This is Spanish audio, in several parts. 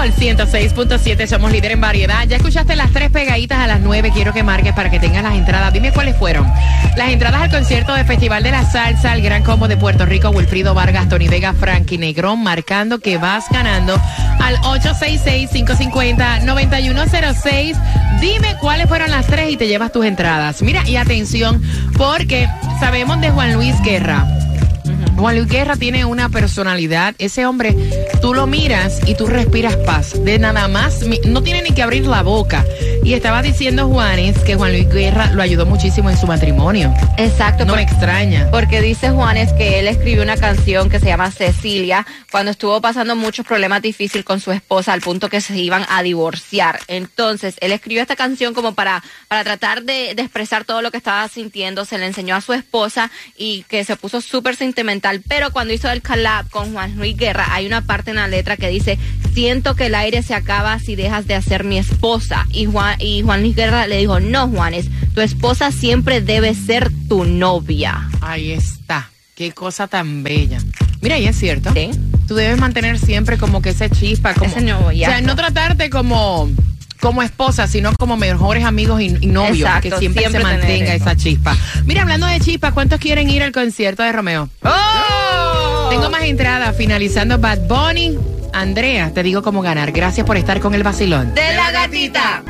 Sol 106.7, somos líder en variedad. Ya escuchaste las tres pegaditas a las 9. Quiero que marques para que tengas las entradas. Dime cuáles fueron. Las entradas al concierto del Festival de la Salsa, el Gran Combo de Puerto Rico, Wilfrido Vargas, Tony Vega, Frankie Negrón, marcando que vas ganando al 866-550-9106. Dime cuáles fueron las tres y te llevas tus entradas. Mira, y atención, porque sabemos de Juan Luis Guerra. Juan Luis Guerra tiene una personalidad. Ese hombre, tú lo miras y tú respiras paz. De nada más, no tiene ni que abrir la boca. Y estaba diciendo Juanes que Juan Luis Guerra lo ayudó muchísimo en su matrimonio. Exacto. No me extraña. Porque dice Juanes que él escribió una canción que se llama Cecilia cuando estuvo pasando muchos problemas difíciles con su esposa al punto que se iban a divorciar. Entonces, él escribió esta canción como para, para tratar de, de expresar todo lo que estaba sintiendo. Se le enseñó a su esposa y que se puso súper sentimental. Pero cuando hizo el collab con Juan Luis Guerra, hay una parte en la letra que dice, siento que el aire se acaba si dejas de ser mi esposa. Y Juan, y Juan Luis Guerra le dijo, no, Juanes, tu esposa siempre debe ser tu novia. Ahí está. Qué cosa tan bella. Mira, y es cierto. Sí. Tú debes mantener siempre como que ese chispa. Como, Ese noviazgo. O sea, no tratarte como como esposa, sino como mejores amigos y, y novios, Exacto, que siempre, siempre se mantenga esa chispa. Mira, hablando de chispa, ¿cuántos quieren ir al concierto de Romeo? Tengo más entradas finalizando Bad Bunny. Andrea, te digo cómo ganar. Gracias por estar con el vacilón. De la gatita.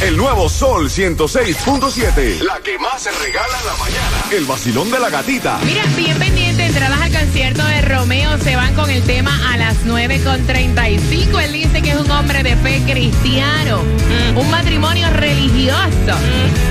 El nuevo Sol 106.7. La que más se regala en la mañana. El vacilón de la gatita. Mira, bien pendiente, entradas al concierto de Romeo se van con el tema a las 9.35. Él dice que es un hombre de fe cristiano, un matrimonio religioso,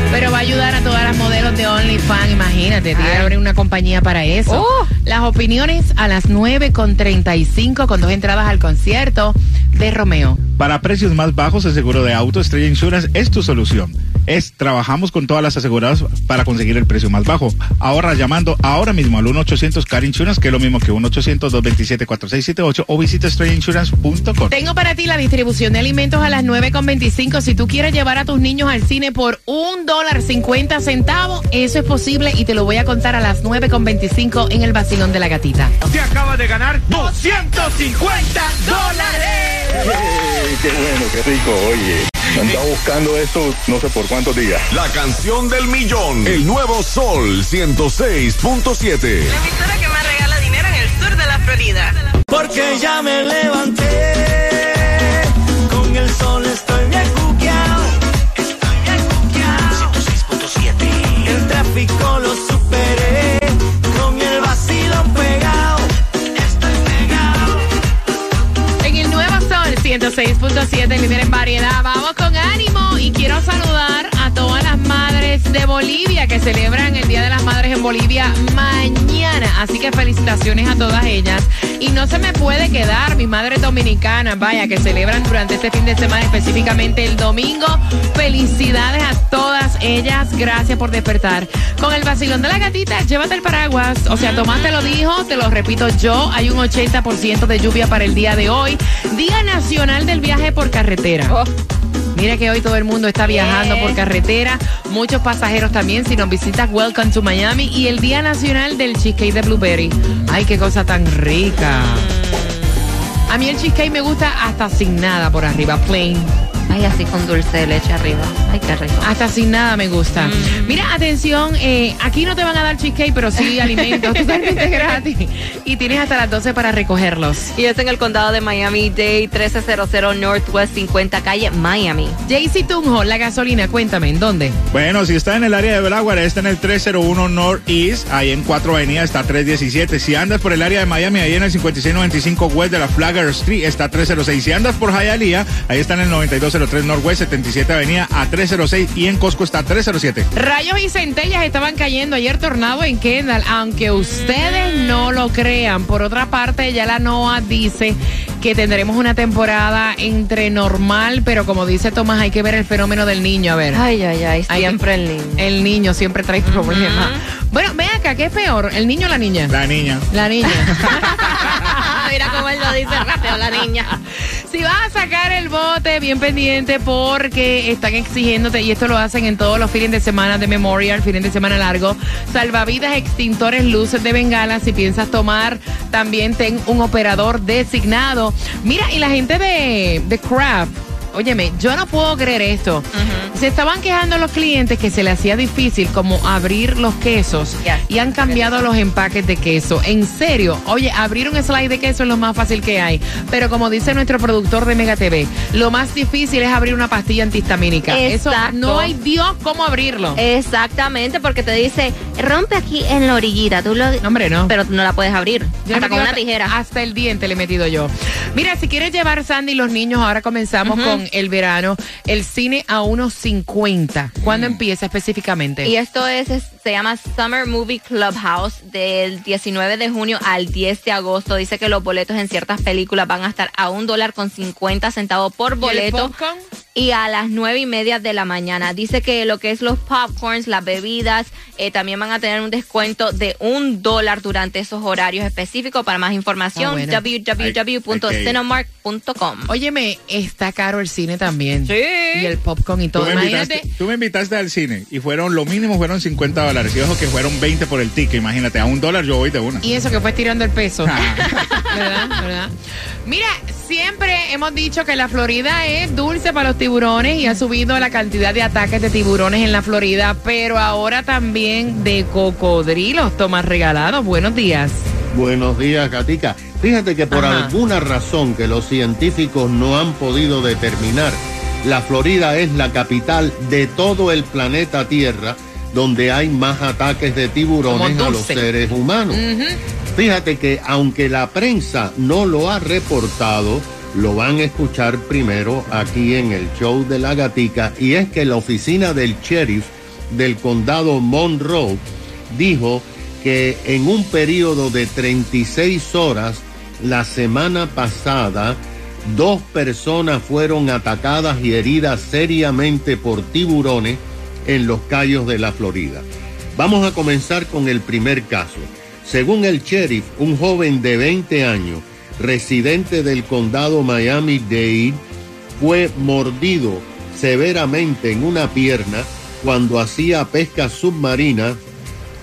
pero va a ayudar a todas las modelos de OnlyFans. Imagínate, tiene que abrir una compañía para eso. Oh. Las opiniones a las 9.35 con dos entradas al concierto de Romeo. Para precios más bajos, el seguro de auto Estrella Insurance es tu solución. Es, trabajamos con todas las aseguradoras para conseguir el precio más bajo. Ahorra llamando ahora mismo al 1-800 Car Insurance, que es lo mismo que 1-800-227-4678 o visita estrellainsurance.com. Tengo para ti la distribución de alimentos a las 9.25. Si tú quieres llevar a tus niños al cine por un dólar 50 centavos, eso es posible y te lo voy a contar a las 9.25 en el vacilón de la gatita. Te acabas de ganar 250 dólares. qué bueno, qué rico, oye. Andaba buscando esto no sé por cuántos días. La canción del millón. El nuevo Sol 106.7. emisora que más regala dinero en el sur de la Florida. Porque ya me levanté. Con el sol estoy bien cuqueado. Estoy bien cuqueado. 106.7. El tráfico lo 106.7, líder en variedad. Vamos con ánimo y quiero saludar todas las madres de Bolivia que celebran el Día de las Madres en Bolivia mañana. Así que felicitaciones a todas ellas. Y no se me puede quedar mis madres dominicanas, vaya, que celebran durante este fin de semana, específicamente el domingo. Felicidades a todas ellas. Gracias por despertar. Con el vacilón de la gatita, llévate el paraguas. O sea, Tomás te lo dijo, te lo repito yo. Hay un 80% de lluvia para el día de hoy. Día Nacional del Viaje por Carretera. Oh. Mira que hoy todo el mundo está viajando por carretera, muchos pasajeros también. Si nos visitas, welcome to Miami. Y el Día Nacional del Cheesecake de Blueberry. Ay, qué cosa tan rica. A mí el cheesecake me gusta hasta sin nada por arriba, plain. Ay, así con dulce de leche arriba. Ay, qué rico. Hasta sin nada me gusta. Mira, atención, eh, aquí no te van a dar cheesecake, pero sí alimentos totalmente gratis. Y tienes hasta las 12 para recogerlos. Y es en el condado de Miami-Dade, 1300 Northwest 50 calle, Miami. Jaycee Tunjo, la gasolina, cuéntame, ¿en dónde? Bueno, si está en el área de Belagua, está en el 301 Northeast, ahí en 4 Avenida está 317. Si andas por el área de Miami, ahí en el 5695 West de la Flagger Street está 306. Si andas por Hialeah, ahí está en el 9203 Northwest 77 Avenida a 306 y en Costco está 307. Rayos y centellas estaban cayendo ayer tornado en Kendall, aunque ustedes no lo crean. Por otra parte, ya la NOAA dice que tendremos una temporada entre normal, pero como dice Tomás, hay que ver el fenómeno del niño. A ver. Ay, ay, ay, siempre que- el niño. El niño siempre trae problemas. Bueno, ven acá, ¿qué es peor? ¿El niño o la niña? La niña. La niña. Mira cómo él lo dice rápido, la niña. Si vas a sacar el bote, bien pendiente porque están exigiéndote, y esto lo hacen en todos los fines de semana de Memorial, fines de semana largo, salvavidas, extintores, luces de bengala. Si piensas tomar, también ten un operador designado. Mira, y la gente de, de Craft. Óyeme, yo no puedo creer esto. Se estaban quejando los clientes que se le hacía difícil como abrir los quesos Yes. y han cambiado los empaques de queso. En serio, oye, abrir un slide de queso es lo más fácil que hay. Pero como dice nuestro productor de Mega TV, lo más difícil es abrir una pastilla antihistamínica. Eso no hay Dios cómo abrirlo. Exactamente, porque te dice, rompe aquí en la orillita, tú lo... No, hombre, no. Pero no la puedes abrir, Yo hasta con una tijera. Hasta el diente le he metido yo. Mira, si quieres llevar Sandy y los niños, ahora comenzamos con el verano, el cine a unos 50. ¿Cuándo empieza específicamente? Y esto es, es- se llama Summer Movie Clubhouse del 19 de junio al 10 de agosto. Dice que los boletos en ciertas películas van a estar a un dólar con 50 centavos por ¿Y el boleto. y a las nueve y media de la mañana. Dice que lo que es los popcorns, las bebidas, eh, también van a tener un descuento de un dólar durante esos horarios específicos. Para más información, Ah, bueno. www.cinemark.com. Óyeme, está caro el cine también. Sí. Y el popcorn y Tú todo. me, Imagínate. invitaste, tú me invitaste al cine y fueron, lo mínimo fueron 50 dólares. Y ojo que fueron 20 por el ticket. Imagínate, a un dólar yo voy de una. Y eso que fue tirando el peso. Ah. ¿Verdad? ¿Verdad? Mira, siempre hemos dicho que la Florida es dulce para los tiburones y ha subido la cantidad de ataques de tiburones en la Florida, pero ahora también de cocodrilos. Tomás regalados. Buenos días. Buenos días, Gatica. Fíjate que por Ajá. alguna razón que los científicos no han podido determinar, la Florida es la capital de todo el planeta Tierra donde hay más ataques de tiburones a los seres humanos. Fíjate que aunque la prensa no lo ha reportado, lo van a escuchar primero aquí en el show de la gatica y es que la oficina del sheriff del condado Monroe dijo que en un periodo de 36 horas la semana pasada dos personas fueron atacadas y heridas seriamente por tiburones en los Cayos de la Florida. Vamos a comenzar con el primer caso. Según el sheriff, un joven de 20 años, residente del condado Miami-Dade, fue mordido severamente en una pierna cuando hacía pesca submarina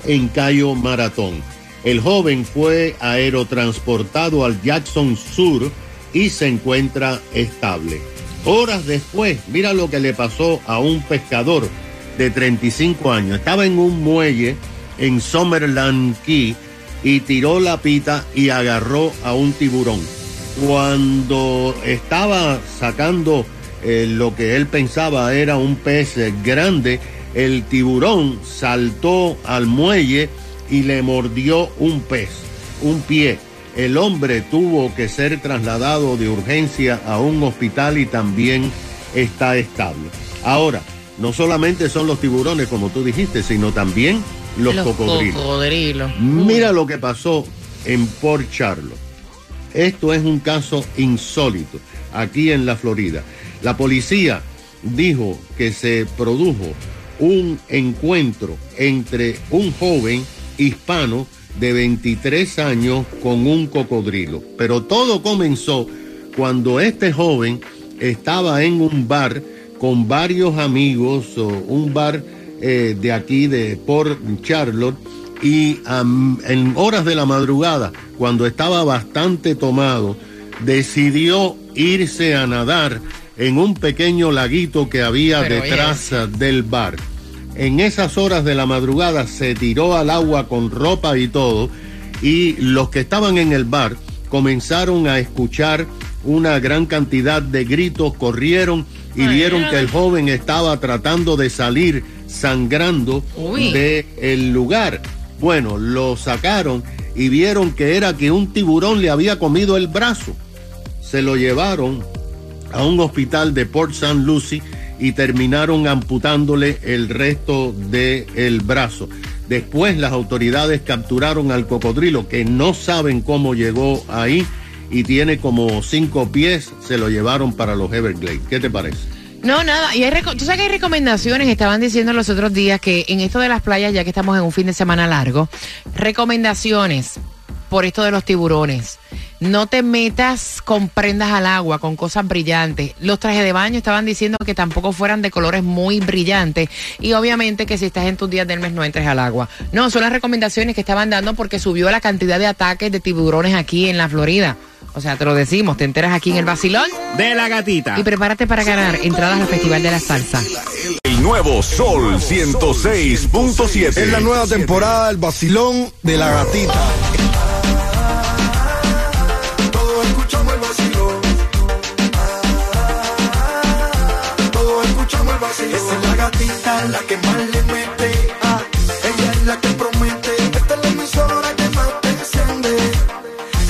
en Cayo Maratón. El joven fue aerotransportado al Jackson Sur y se encuentra estable. Horas después, mira lo que le pasó a un pescador de 35 años. Estaba en un muelle en Summerland Key y tiró la pita y agarró a un tiburón. Cuando estaba sacando eh, lo que él pensaba era un pez grande, el tiburón saltó al muelle y le mordió un pez, un pie. El hombre tuvo que ser trasladado de urgencia a un hospital y también está estable. Ahora, no solamente son los tiburones, como tú dijiste, sino también los, cocodrilos. cocodrilos. Mira lo que pasó en Port Charlotte. Esto es un caso insólito aquí en la Florida. La policía dijo que se produjo un encuentro entre un joven hispano de 23 años con un cocodrilo. Pero todo comenzó cuando este joven estaba en un bar con varios amigos, o un bar eh, de aquí de Port Charlotte, y en horas de la madrugada, cuando estaba bastante tomado, decidió irse a nadar en un pequeño laguito que había Pero, detrás del bar. En esas horas de la madrugada se tiró al agua con ropa y todo y los que estaban en el bar comenzaron a escuchar una gran cantidad de gritos, corrieron y vieron que el joven estaba tratando de salir sangrando del lugar. Bueno, lo sacaron y vieron que era que un tiburón le había comido el brazo. Se lo llevaron a un hospital de Port St. Lucie y terminaron amputándole el resto del brazo. Después las autoridades capturaron al cocodrilo que no saben cómo llegó ahí y tiene como cinco pies, se lo llevaron para los Everglades. ¿Qué te parece? No, nada. Y hay tú sabes que hay recomendaciones. Estaban diciendo los otros días que en esto de las playas, ya que estamos en un fin de semana largo, recomendaciones por esto de los tiburones. No te metas con prendas al agua, con cosas brillantes. Los trajes de baño estaban diciendo que tampoco fueran de colores muy brillantes. Y obviamente que si estás en tus días del mes no entres al agua. No, son las recomendaciones que estaban dando porque subió la cantidad de ataques de tiburones aquí en la Florida. O sea, te lo decimos, te enteras aquí en el vacilón De la gatita. y prepárate para ganar entradas al Festival de la Salsa. El nuevo Sol 106.7. Es la nueva temporada del vacilón de la gatita. La que más le mete. Ah, ella es la que promete. Esta es la emisora que más te enciende.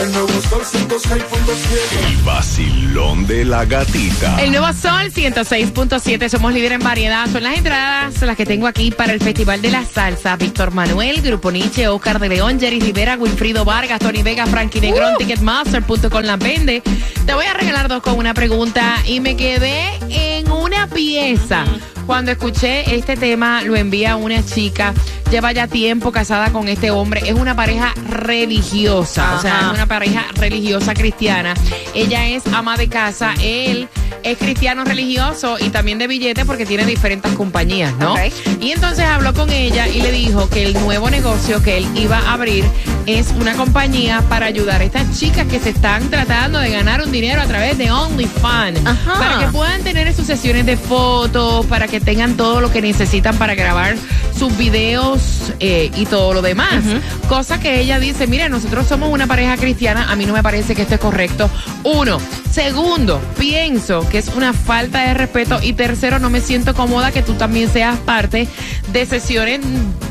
El nuevo sol 106.7. El vacilón de la gatita. El nuevo Sol 106.7, somos líder en variedad. Son las entradas las que tengo aquí para el Festival de la Salsa. Víctor Manuel, Grupo Nietzsche, Oscar de León, Jerry Rivera, Wilfrido Vargas, Tony Vega, Frankie Negrón, Ticketmaster.com las vende. Te voy a regalar dos con una pregunta y me quedé en una pieza. Cuando escuché este tema, lo envía una chica, lleva ya tiempo casada con este hombre, es una pareja religiosa, o sea, es una pareja religiosa cristiana. Ella es ama de casa, él es cristiano religioso y también de billete porque tiene diferentes compañías, ¿no? Y entonces habló con ella y le dijo que el nuevo negocio que él iba a abrir es una compañía para ayudar a estas chicas que se están tratando de ganar un dinero a través de OnlyFans. Ajá. Para que puedan tener sus sesiones de fotos, para que tengan todo lo que necesitan para grabar sus videos eh, y todo lo demás. Cosa que ella dice, mira, nosotros somos una pareja cristiana, a mí no me parece que esto es correcto. Uno. Segundo, pienso que es una falta de respeto. Y tercero, no me siento cómoda que tú también seas parte de sesiones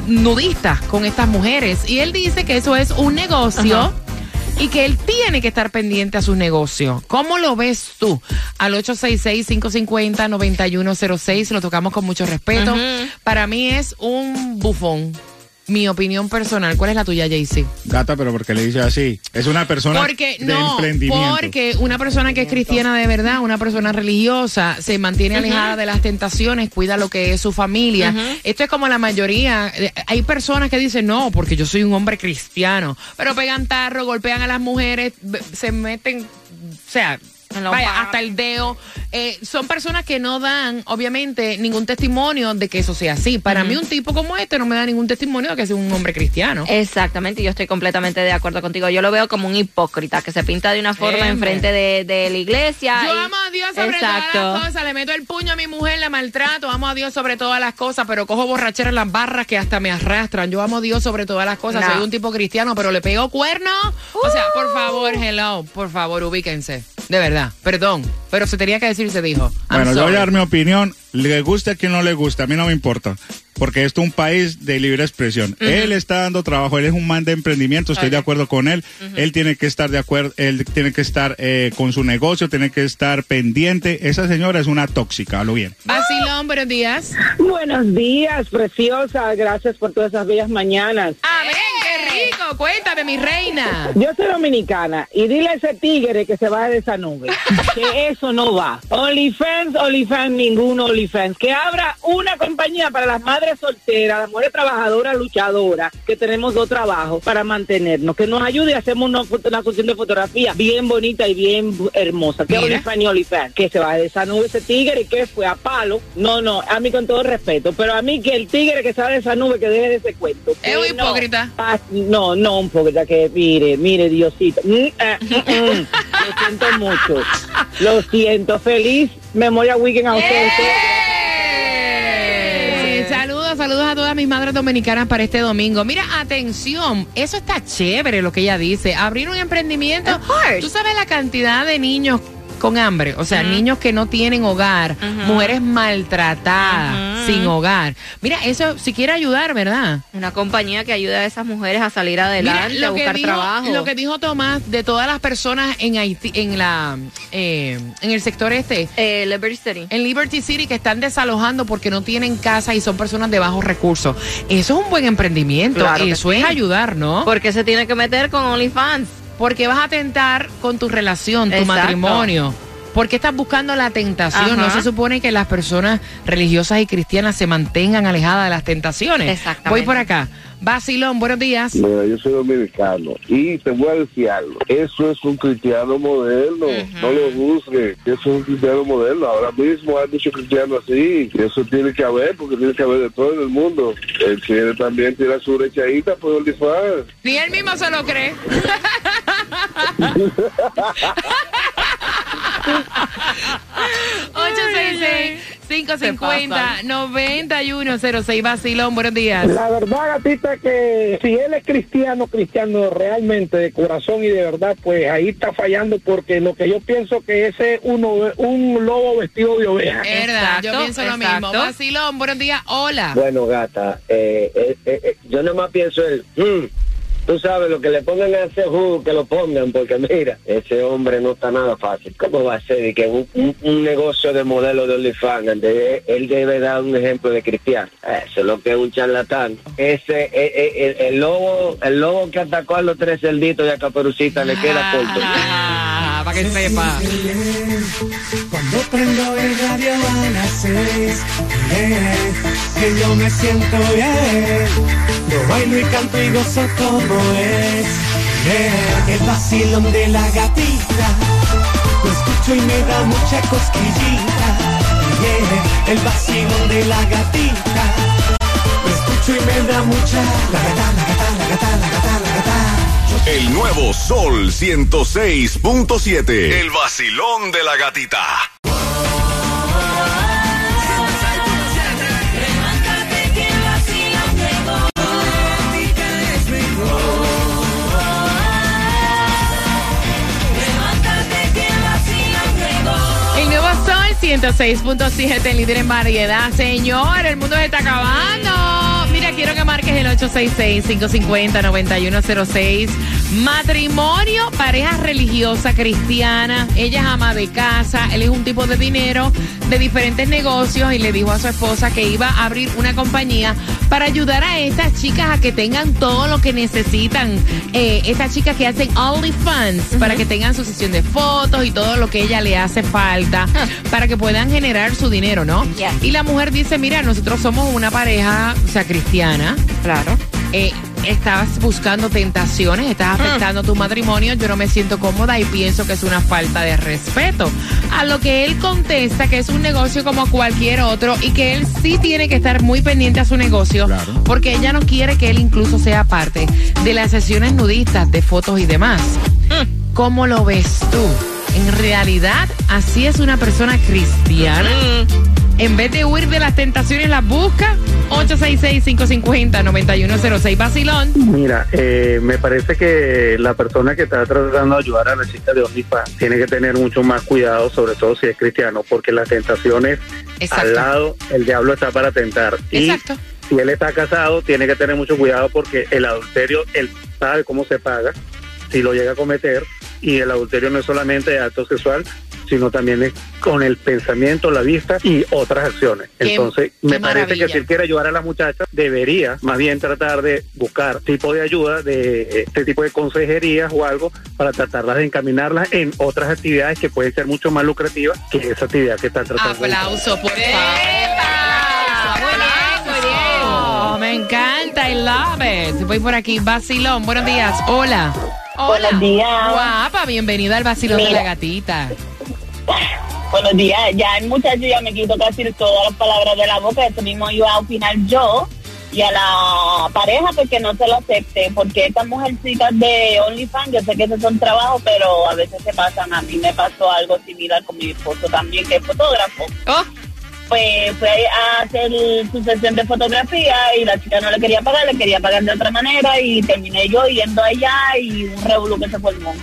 nudistas con estas mujeres. Y él dice que eso es un negocio. Y que él tiene que estar pendiente a sus negocios. ¿Cómo lo ves tú? Al 866-550-9106, lo tocamos con mucho respeto. Para mí es un bufón. Mi opinión personal. ¿Cuál es la tuya, Jaycee? Gata, pero porque le dice así. Es una persona Porque de no, emprendimiento. porque una persona que es cristiana de verdad, una persona religiosa, se mantiene alejada de las tentaciones, cuida lo que es su familia. Esto es como la mayoría. eh, Hay personas que dicen no, porque yo soy un hombre cristiano, pero pegan tarro, golpean a las mujeres, se meten, o sea. Vaya, hasta el dedo. Eh, son personas que no dan, obviamente, ningún testimonio de que eso sea así. Para mí, un tipo como este no me da ningún testimonio de que sea un hombre cristiano. Exactamente, yo estoy completamente de acuerdo contigo. Yo lo veo como un hipócrita que se pinta de una forma enfrente de, de la iglesia. Yo y- amo a Dios sobre todas las cosas, le meto el puño a mi mujer, la maltrato, amo a Dios sobre todas las cosas, pero cojo borrachera en las barras que hasta me arrastran. Yo amo a Dios sobre todas las cosas, No. soy un tipo cristiano, pero le pego cuerno. O sea, por favor, hello, por favor, ubíquense. De verdad, perdón, pero se tenía que decir y se dijo. I'm Bueno, yo voy a dar mi opinión. Le guste a quien no le guste, a mí no me importa. Porque esto es un país de libre expresión. Él está dando trabajo, él es un man de emprendimiento, estoy de acuerdo con él. Él tiene que estar de acuerdo, él tiene que estar eh, con su negocio, tiene que estar pendiente. Esa señora es una tóxica, a lo bien. Vacilón, buenos días. Buenos días, preciosa. Gracias por todas esas bellas mañanas. Amén, qué Cuéntame, mi reina. Yo soy dominicana y dile a ese tigre que se baje de esa nube, que eso no va. OnlyFans, OnlyFans, ninguno OnlyFans. Que abra una compañía para las madres solteras, las mujeres trabajadoras, luchadoras, que tenemos dos trabajos para mantenernos. Que nos ayude, hacemos una, una cuestión de fotografía bien bonita y bien hermosa. Que. OnlyFans y OnlyFans. Que se baje de esa nube ese tigre y que fue a palo. No, no, a mí con todo respeto, pero a mí que el tigre que sale de esa nube que deje de ese cuento. Es un no. hipócrita. No, no, un poquito que mire, mire, Diosito. Mm, eh, mm, mm. Lo siento mucho. Lo siento. Feliz Memoria Weekend a ustedes. Eh, Saludos, saludos a todas mis madres dominicanas para este domingo. Mira, atención, eso está chévere lo que ella dice. Abrir un emprendimiento. Tú sabes la cantidad de niños con hambre, o sea, niños que no tienen hogar, mujeres maltratadas, sin hogar. Mira, eso si quiere ayudar, ¿verdad? Una compañía que ayuda a esas mujeres a salir adelante, Mira, a buscar dijo- trabajo. Lo que dijo Tomás de todas las personas en Haití, en la, eh, en el sector este, Eh, Liberty City. en Liberty City, que están desalojando porque no tienen casa y son personas de bajos recursos. Eso es un buen emprendimiento. Claro que Eso sí. es ayudar, ¿no? ¿Por qué se tiene que meter con OnlyFans? Porque vas a tentar con tu relación, tu Exacto. matrimonio. Porque estás buscando la tentación. Ajá. No se supone que las personas religiosas y cristianas se mantengan alejadas de las tentaciones. Exactamente. Voy por acá. Basilón, buenos días. Mira, yo soy dominicano y te voy a decir algo. Eso es un cristiano moderno. No lo juzgues. Eso es un cristiano moderno. Ahora mismo hay muchos cristianos así. Y eso tiene que haber porque tiene que haber de todo en el mundo. Él quiere también tirar su brechadita por OnlyFans. Ni él mismo se lo cree. Se 866-550-9106 Basilón, buenos días. La verdad, gatita, que si él es cristiano, cristiano realmente de corazón y de verdad, pues ahí está fallando porque lo que yo pienso que ese es uno, un lobo vestido de oveja. Es verdad, yo pienso lo mismo. Basilón, buenos días, hola. Bueno, gata, eh, eh, eh, eh, yo nomás pienso el, mm, tú sabes, lo que le pongan a ese jugo, que lo pongan, porque mira, ese hombre no está nada fácil. ¿Cómo va a ser y que un, un- un negocio de modelo de OnlyFans, él debe dar un ejemplo de cristiano? Eso es lo que es un charlatán. Ese, eh, eh, el, el lobo, el lobo que atacó a los tres cerditos y a Caperucita le queda corto. Ah, para que sepa. Cuando prendo el radio a las seis, eh, que yo me siento bien. Yo bailo y canto y gozo como es. eh, el vacilón de la gatita. Lo escucho y me da mucha cosquillita. yeah, el vacilón de la gatita. Lo escucho y me da mucha. La gata, la gata, la gata, la gata, la gata. El nuevo Sol 106.7. El vacilón de la gatita. 106.7 líder en variedad. Señor, el mundo se está acabando. Mira, quiero que marques el 866-550-9106 Matrimonio, pareja religiosa cristiana. Ella es ama de casa. Él es un tipo de dinero de diferentes negocios y le dijo a su esposa que iba a abrir una compañía para ayudar a estas chicas a que tengan todo lo que necesitan. Eh, estas chicas que hacen OnlyFans para que tengan su sesión de fotos y todo lo que ella le hace falta para que puedan generar su dinero, ¿no? Y la mujer dice, mira, nosotros somos una pareja, o sea, cristiana. Claro. Eh, estás buscando tentaciones, estás afectando tu matrimonio, yo no me siento cómoda y pienso que es una falta de respeto. A lo que él contesta que es un negocio como cualquier otro y que él sí tiene que estar muy pendiente a su negocio porque ella no quiere que él incluso sea parte de las sesiones nudistas de fotos y demás. ¿Cómo lo ves tú? En realidad, así es una persona cristiana. En vez de huir de las tentaciones, las busca. 866-550-9106. Vacilón. Mira, eh, me parece que la persona que está tratando de ayudar a la chica de OnlyFans tiene que tener mucho más cuidado, sobre todo si es cristiano, porque las tentaciones Exacto. al lado, el diablo está para tentar. Y Exacto. si él está casado, tiene que tener mucho cuidado porque el adulterio, él sabe cómo se paga, si lo llega a cometer, y el adulterio no es solamente acto sexual, sino también es con el pensamiento, la vista y otras acciones. Qué- Entonces, qué me parece maravilla. que si él quiere ayudar a la muchacha, debería más bien tratar de buscar tipo de ayuda, de este tipo de consejerías o algo, para tratarlas de encaminarlas en otras actividades que pueden ser mucho más lucrativas que esa actividad que están tratando. de- Aplauso, por favor. Me encanta, I love it. Voy por aquí, Vacilón. Buenos días. Hola. Hola. Buenos días. Guapa, bienvenida al Vacilón de la Gatita. Buenos días, ya el muchacho ya me quitó casi todas las palabras de la boca, eso mismo iba a opinar yo. y a la pareja porque no se lo acepte, porque estas mujercitas de OnlyFans, yo sé que esos son trabajos, pero a veces se pasan. A mí me pasó algo similar con mi esposo también, que es fotógrafo. Pues fue a hacer su sesión de fotografía y la chica no le quería pagar, le quería pagar de otra manera y terminé yo yendo allá y un revolú que se formó.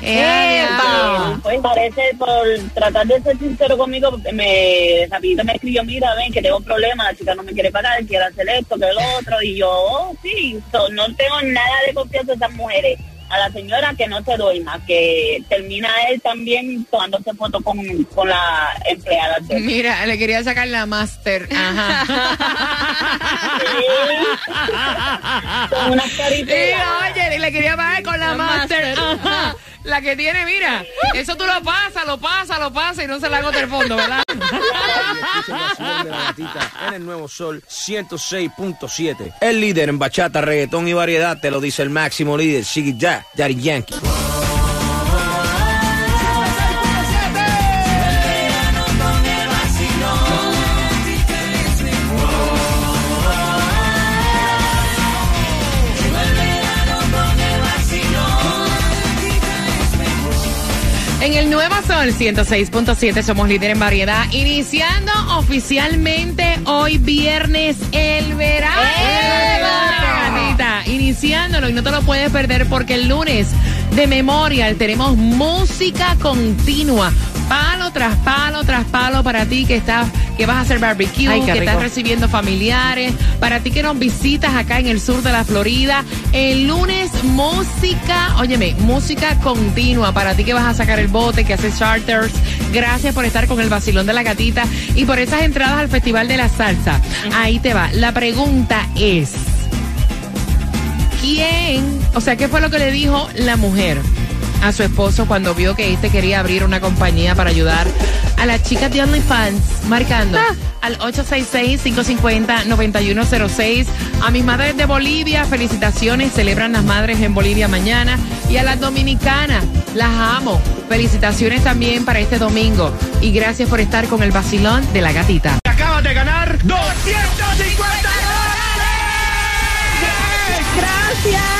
Pues parece por tratar de ser sincero conmigo, me rapidito me escribió, mira, ven que tengo problemas, la chica no me quiere pagar, quiere hacer esto, que lo otro, y yo, oh, sí, so, no tengo nada de confianza en esas mujeres. A la señora que no se duerma, que termina él también tomándose foto con, con la empleada. de. Mira, le quería sacar la máster. Ajá. Con unas caritas. Sí, oye, le quería pagar con la, máster. Ajá. La que tiene, mira, eso tú lo pasas, lo pasas, lo pasas y no se la hago del fondo, ¿verdad? El en el nuevo sol 106.7. El líder en bachata, reggaetón y variedad te lo dice el máximo líder, Siggy Jack, Daddy Yankee. En el Nuevo Sol 106.7 somos líder en variedad, iniciando oficialmente hoy viernes el verano. Gatita, Iniciándolo y no te lo puedes perder porque el lunes de Memorial tenemos música continua. Palo tras palo tras palo para ti que estás, que vas a hacer barbecue, Ay, que estás recibiendo familiares, para ti que nos visitas acá en el sur de la Florida. El lunes, música, óyeme, música continua para ti que vas a sacar el bote, que haces charters. Gracias por estar con el vacilón de la gatita y por esas entradas al Festival de la Salsa. Ahí te va. La pregunta es, ¿quién, o sea, qué fue lo que le dijo la mujer? A su esposo cuando vio que este quería abrir una compañía para ayudar a las chicas de OnlyFans, marcando al 866-550-9106. A mis madres de Bolivia, felicitaciones, celebran las madres en Bolivia mañana. Y a las dominicanas, las amo. Felicitaciones también para este domingo. Y gracias por estar con el vacilón de la gatita. Acabas de ganar 250 Gracias.